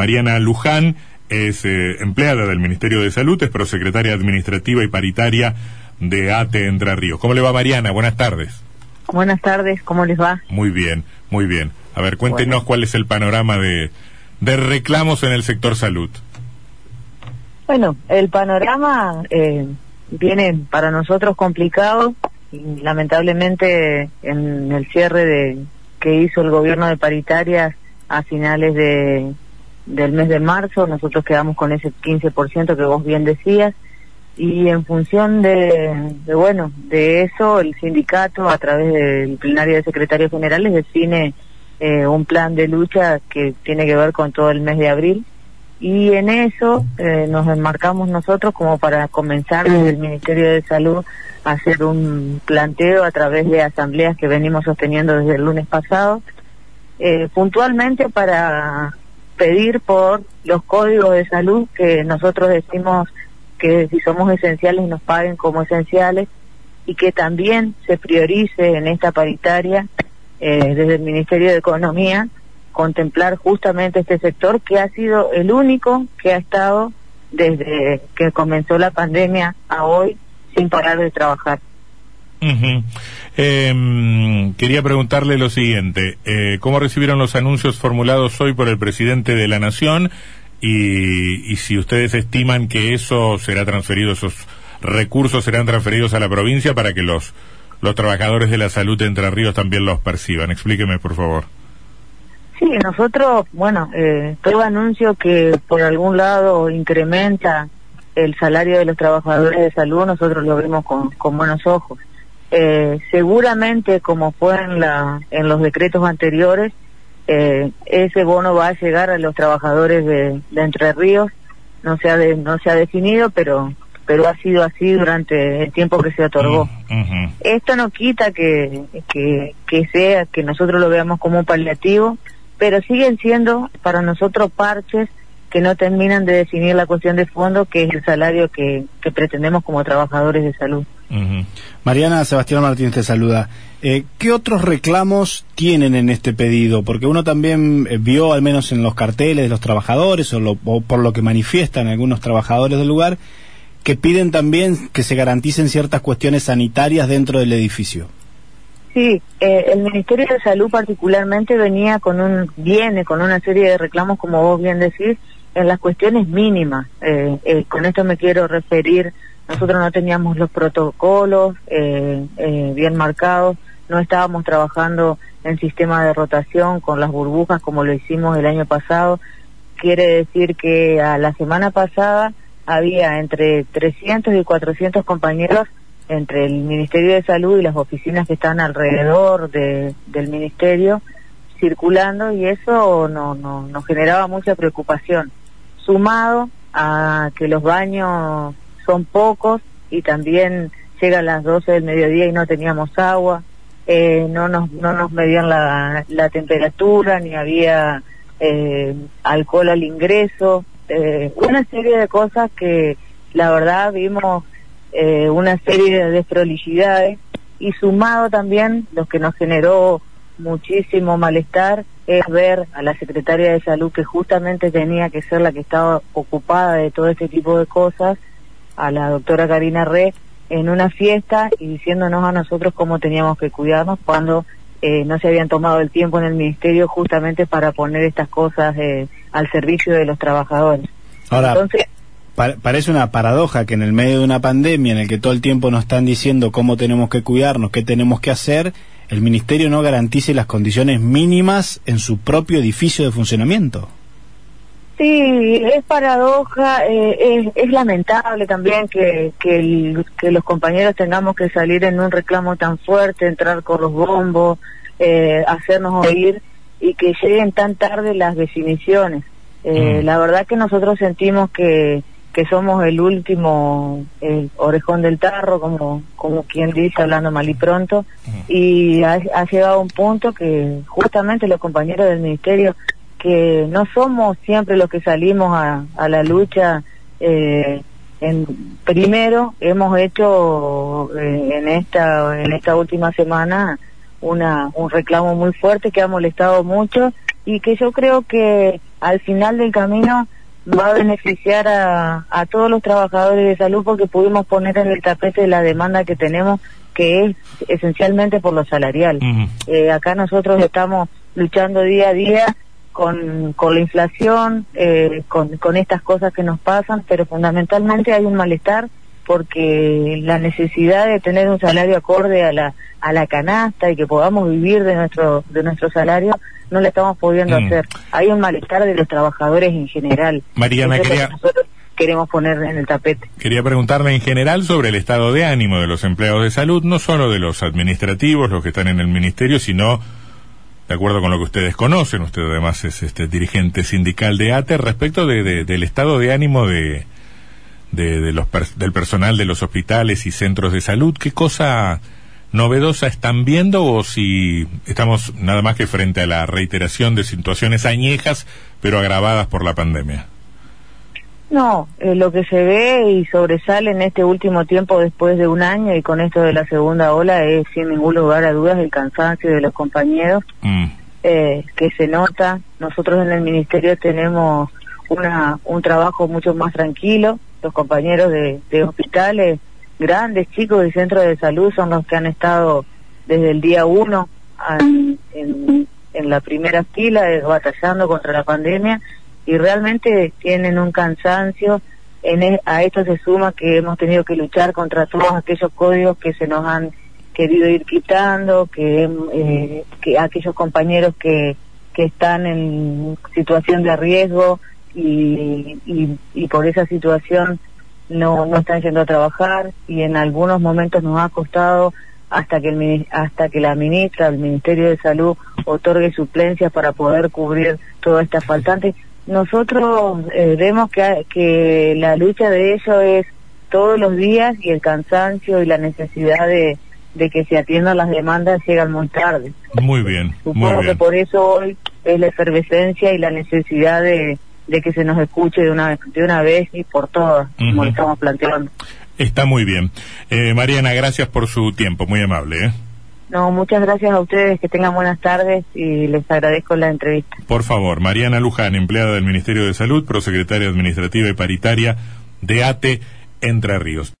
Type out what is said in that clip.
Mariana Luján es eh, empleada del Ministerio de Salud, es prosecretaria administrativa y paritaria de ATE Entre Ríos. ¿Cómo le va Mariana? Buenas tardes. Buenas tardes, ¿cómo les va? Muy bien, muy bien. A ver, cuéntenos cuál es el panorama de, de reclamos en el sector salud. Bueno, el panorama eh, viene para nosotros complicado. Y, lamentablemente, en el cierre de que hizo el gobierno de paritarias a finales de, del mes de marzo, nosotros quedamos con ese 15% que vos bien decías. Y en función de, bueno, de eso, el sindicato, a través del plenario de secretarios generales, define eh, un plan de lucha que tiene que ver con todo el mes de abril y en eso eh, nos enmarcamos nosotros como para comenzar desde el Ministerio de Salud a hacer un planteo a través de asambleas que venimos sosteniendo desde el lunes pasado, eh, puntualmente para pedir por los códigos de salud que nosotros decimos que si somos esenciales nos paguen como esenciales y que también se priorice en esta paritaria eh, desde el Ministerio de Economía contemplar justamente este sector que ha sido el único que ha estado desde que comenzó la pandemia a hoy sin parar de trabajar. Em, quería preguntarle lo siguiente, eh, ¿cómo recibieron los anuncios formulados hoy por el presidente de la Nación y, y si ustedes estiman que eso será transferido, esos recursos serán transferidos a la provincia para que los, los trabajadores de la salud de Entre Ríos también los perciban? Explíqueme, por favor. Sí, nosotros, bueno, eh, todo anuncio que por algún lado incrementa el salario de los trabajadores de salud, nosotros lo vemos con, con buenos ojos. Eh, seguramente, como fue en, la, en los decretos anteriores, eh, ese bono va a llegar a los trabajadores de, de Entre Ríos. No se ha de, no se ha definido, pero pero ha sido así durante el tiempo que se otorgó. Mm, Esto no quita que, que, que sea que nosotros lo veamos como un paliativo, pero siguen siendo para nosotros parches que no terminan de definir la cuestión de fondo, que es el salario que, que pretendemos como trabajadores de salud. Mariana Sebastián Martínez te saluda. Eh, ¿Qué otros reclamos tienen en este pedido? Porque uno también eh, vio, al menos en los carteles de los trabajadores, o, o por lo que manifiestan algunos trabajadores del lugar, que piden también que se garanticen ciertas cuestiones sanitarias dentro del edificio. Sí, eh, el Ministerio de Salud particularmente venía con un, viene con una serie de reclamos, como vos bien decís, en las cuestiones mínimas. Eh, eh, con esto me quiero referir, nosotros no teníamos los protocolos eh, eh, bien marcados, no estábamos trabajando en sistema de rotación con las burbujas como lo hicimos el año pasado. Quiere decir que a la semana pasada había entre 300 y 400 compañeros entre el Ministerio de Salud y las oficinas que están alrededor de, del Ministerio circulando y eso no, no, nos generaba mucha preocupación. Sumado a que los baños son pocos y también llegan las 12 del mediodía y no teníamos agua, eh, no, nos, no nos medían la, temperatura ni había eh, alcohol al ingreso, eh, una serie de cosas que la verdad vimos una serie de desprolijidades y sumado también lo que nos generó muchísimo malestar es ver a la secretaria de salud que justamente tenía que ser la que estaba ocupada de todo este tipo de cosas, a la doctora Karina Re, en una fiesta y diciéndonos a nosotros cómo teníamos que cuidarnos cuando eh, no se habían tomado el tiempo en el ministerio justamente para poner estas cosas eh, al servicio de los trabajadores. Ahora, Entonces, parece una paradoja que en el medio de una pandemia en el que todo el tiempo nos están diciendo cómo tenemos que cuidarnos, qué tenemos que hacer, el ministerio no garantice las condiciones mínimas en su propio edificio de funcionamiento. Sí, es paradoja, eh, es, es, lamentable también que, que, el, que, los compañeros tengamos que salir en un reclamo tan fuerte, entrar con los bombos, eh, hacernos oír y que lleguen tan tarde las definiciones. Eh, mm. La verdad que nosotros sentimos que, que somos el último el orejón del tarro, como, como quien dice, hablando mal y pronto, y ha, ha, llegado a un punto que justamente los compañeros del ministerio, que no somos siempre los que salimos a, a la lucha, eh, en, primero hemos hecho eh, en esta en esta última semana una un reclamo muy fuerte que ha molestado mucho y que yo creo que al final del camino va a beneficiar a, a todos los trabajadores de salud porque pudimos poner en el tapete la demanda que tenemos que es esencialmente por lo salarial. eh, acá nosotros estamos luchando día a día con, con la inflación, eh, con, con estas cosas que nos pasan, pero fundamentalmente hay un malestar porque la necesidad de tener un salario acorde a la a la canasta y que podamos vivir de nuestro de nuestro salario no lo estamos pudiendo Mm. hacer. Hay un malestar de los trabajadores en general. Quería- que nosotros queremos poner en el tapete. Quería preguntarle en general sobre el estado de ánimo de los empleados de salud, no solo de los administrativos, los que están en el ministerio, sino, de acuerdo con lo que ustedes conocen, usted además es este dirigente sindical de ATE, respecto de, de- del estado de ánimo de, de, los del personal de los hospitales y centros de salud. ¿Qué cosa novedosa están viendo o si estamos nada más que frente a la reiteración de situaciones añejas, pero agravadas por la pandemia? No, eh, lo que se ve y sobresale en este último tiempo después de un año y con esto de la segunda ola es sin ningún lugar a dudas el cansancio de los compañeros Mm. eh, que se nota. Nosotros en el ministerio tenemos una, un trabajo mucho más tranquilo. Los compañeros de, de hospitales, grandes chicos y centros de salud son los que han estado desde el día uno a- en, en la primera fila eh, batallando contra la pandemia y realmente tienen un cansancio. En e- a esto se suma que hemos tenido que luchar contra todos aquellos códigos que se nos han querido ir quitando, que, eh, que aquellos compañeros que, que están en situación de riesgo y, y, por esa situación no, no están yendo a trabajar y en algunos momentos nos ha costado hasta que el, hasta que la ministra, el Ministerio de Salud otorgue suplencias para poder cubrir toda esta faltante. Nosotros eh, vemos que, que la lucha de ellos es todos los días y el cansancio y la necesidad de, de que se atiendan las demandas llegan muy tarde. Muy bien, muy Supongo que por eso hoy es la efervescencia y la necesidad de, de que se nos escuche de una, de una vez y por todas, como lo estamos planteando. Está muy bien. Eh, Mariana, gracias por su tiempo, muy amable. ¿eh? No, muchas gracias a ustedes, que tengan buenas tardes y les agradezco la entrevista. Por favor, Mariana Luján, empleada del Ministerio de Salud, prosecretaria administrativa y paritaria de ATE Entre Ríos.